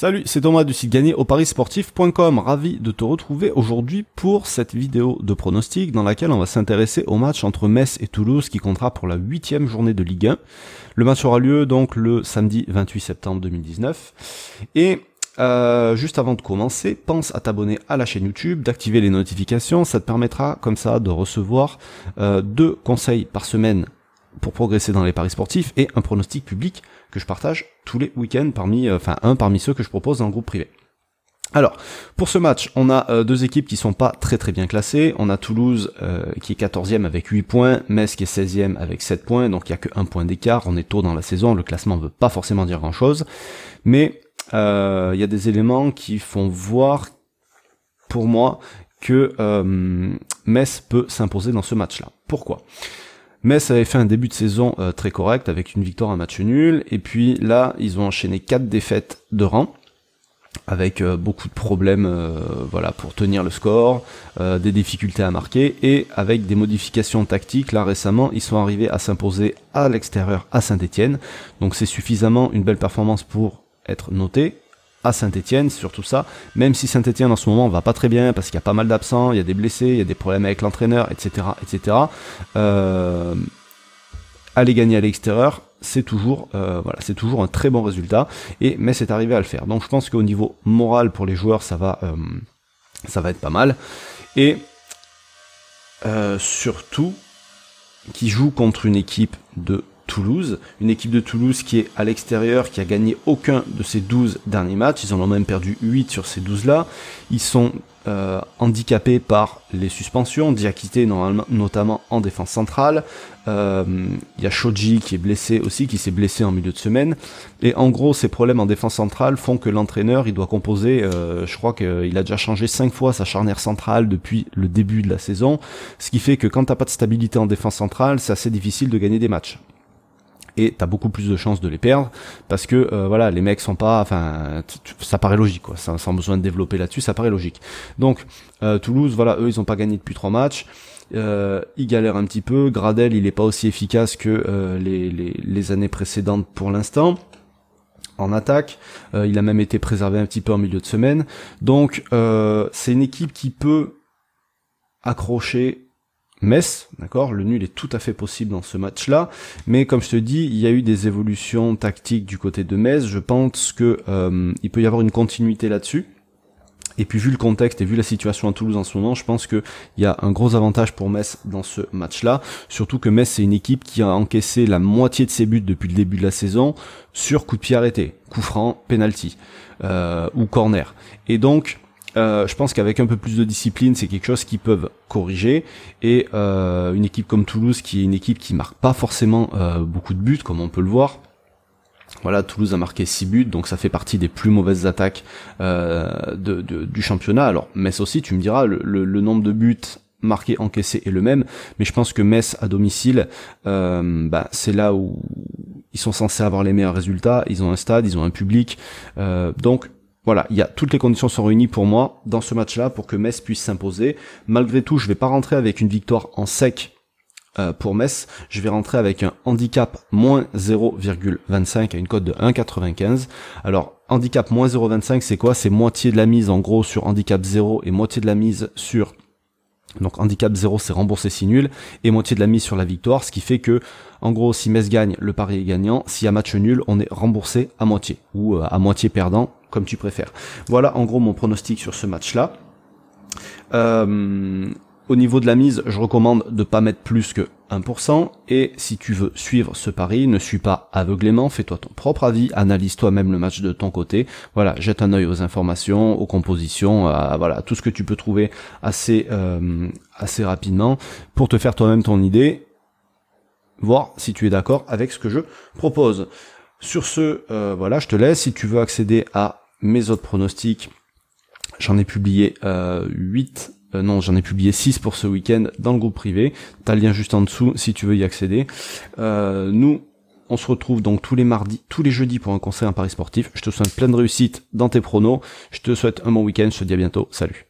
Salut, c'est Thomas du site gagné au parisportif.com. Ravi de te retrouver aujourd'hui pour cette vidéo de pronostic dans laquelle on va s'intéresser au match entre Metz et Toulouse qui comptera pour la huitième journée de Ligue 1. Le match aura lieu donc le samedi 28 septembre 2019. Et euh, juste avant de commencer, pense à t'abonner à la chaîne YouTube, d'activer les notifications, ça te permettra comme ça de recevoir euh, deux conseils par semaine pour progresser dans les paris sportifs et un pronostic public que je partage tous les week-ends parmi, euh, enfin un parmi ceux que je propose dans le groupe privé. Alors, pour ce match, on a euh, deux équipes qui sont pas très très bien classées. On a Toulouse euh, qui est 14e avec 8 points, Metz qui est 16e avec 7 points, donc il y a que un point d'écart. On est tôt dans la saison, le classement ne veut pas forcément dire grand-chose. Mais il y a des éléments qui font voir, pour moi, que Metz peut s'imposer dans ce match-là. Pourquoi? Metz avait fait un début de saison euh, très correct avec une victoire, un match nul, et puis là ils ont enchaîné quatre défaites de rang avec euh, beaucoup de problèmes euh, voilà pour tenir le score, des difficultés à marquer et avec des modifications tactiques. Là récemment, ils sont arrivés à s'imposer à l'extérieur à Saint-Étienne. Donc c'est suffisamment une belle performance pour être noté à Saint-Etienne, surtout ça, même si Saint-Etienne en ce moment va pas très bien parce qu'il y a pas mal d'absents, il y a des blessés, il y a des problèmes avec l'entraîneur, etc. etc. Euh, aller gagner à l'extérieur, c'est toujours euh, c'est toujours un très bon résultat et mais c'est arrivé à le faire. Donc je pense qu'au niveau moral pour les joueurs, ça va euh, ça va être pas mal et surtout qui joue contre une équipe de Toulouse, une équipe de Toulouse qui est à l'extérieur, qui a gagné aucun de ses 12 derniers matchs, ils en ont même perdu 8 sur ces 12 là, ils sont euh, handicapés par les suspensions, Diakité notamment en défense centrale, euh, il y a Shoji qui est blessé aussi, qui s'est blessé en milieu de semaine, et en gros ces problèmes en défense centrale font que l'entraîneur il doit composer, euh, je crois qu'il a déjà changé 5 fois sa charnière centrale depuis le début de la saison, ce qui fait que quand t'as pas de stabilité en défense centrale, c'est assez difficile de gagner des matchs et t'as beaucoup plus de chances de les perdre parce que euh, voilà les mecs sont pas enfin ça paraît logique quoi. Sans, sans besoin de développer là-dessus ça paraît logique. Donc euh, Toulouse voilà eux ils ont pas gagné depuis trois matchs. Euh, ils galèrent un petit peu. Gradel il est pas aussi efficace que euh, les, les, années précédentes pour l'instant. En attaque, il a même été préservé un petit peu en milieu de semaine. Donc c'est une équipe qui peut accrocher Metz, d'accord? Le nul est tout à fait possible dans ce match-là, mais comme je te dis, il y a eu des évolutions tactiques du côté de Metz. Je pense que euh, il peut y avoir une continuité là-dessus. Et puis vu le contexte et vu la situation à Toulouse en ce moment, je pense qu'il y a un gros avantage pour Metz dans ce match-là. Surtout que Metz c'est une équipe qui a encaissé la moitié de ses buts depuis le début de la saison sur coup de pied arrêté, coup franc, penalty euh, ou corner. Et donc euh, je pense qu'avec un peu plus de discipline, c'est quelque chose qu'ils peuvent corriger. Et euh, une équipe comme Toulouse, qui est une équipe qui marque pas forcément euh, beaucoup de buts, comme on peut le voir. Voilà, Toulouse a marqué 6 buts, donc ça fait partie des plus mauvaises attaques de, du championnat. Alors Metz aussi, tu me diras, le, nombre de buts marqués, encaissés est le même, mais je pense que Metz à domicile, bah, c'est là où ils sont censés avoir les meilleurs résultats. Ils ont un stade, ils ont un public, donc voilà, il y a toutes les conditions sont réunies pour moi dans ce match-là pour que Metz puisse s'imposer. Malgré tout, je vais pas rentrer avec une victoire en sec euh, pour Metz. Je vais rentrer avec un handicap moins 0,25 à une cote de 1,95. Alors handicap moins 0,25 c'est quoi? C'est moitié de la mise en gros sur handicap 0 et moitié de la mise sur donc handicap 0 c'est remboursé si nul et moitié de la mise sur la victoire, ce qui fait que en gros si Metz gagne, le pari est gagnant, s'il y a match nul, on est remboursé à moitié ou euh, à moitié perdant comme tu préfères. Voilà en gros mon pronostic sur ce match-là. Euh, au niveau de la mise, je recommande de pas mettre plus que 1%. Et si tu veux suivre ce pari, ne suis pas aveuglément, fais-toi ton propre avis, analyse toi-même le match de ton côté. Voilà, jette un œil aux informations, aux compositions, à, voilà, tout ce que tu peux trouver assez, euh, assez rapidement pour te faire toi-même ton idée, voir si tu es d'accord avec ce que je propose. Sur ce, euh, voilà, je te laisse. Si tu veux accéder à mes autres pronostics, j'en ai publié euh, 8, euh, non, j'en ai publié 6 pour ce week-end dans le groupe privé. T'as le lien juste en dessous si tu veux y accéder. Euh, nous, on se retrouve donc tous les mardis, tous les jeudis pour un conseil en Paris sportif. Je te souhaite plein de réussite dans tes pronos. Je te souhaite un bon week-end. Je te dis à bientôt. Salut.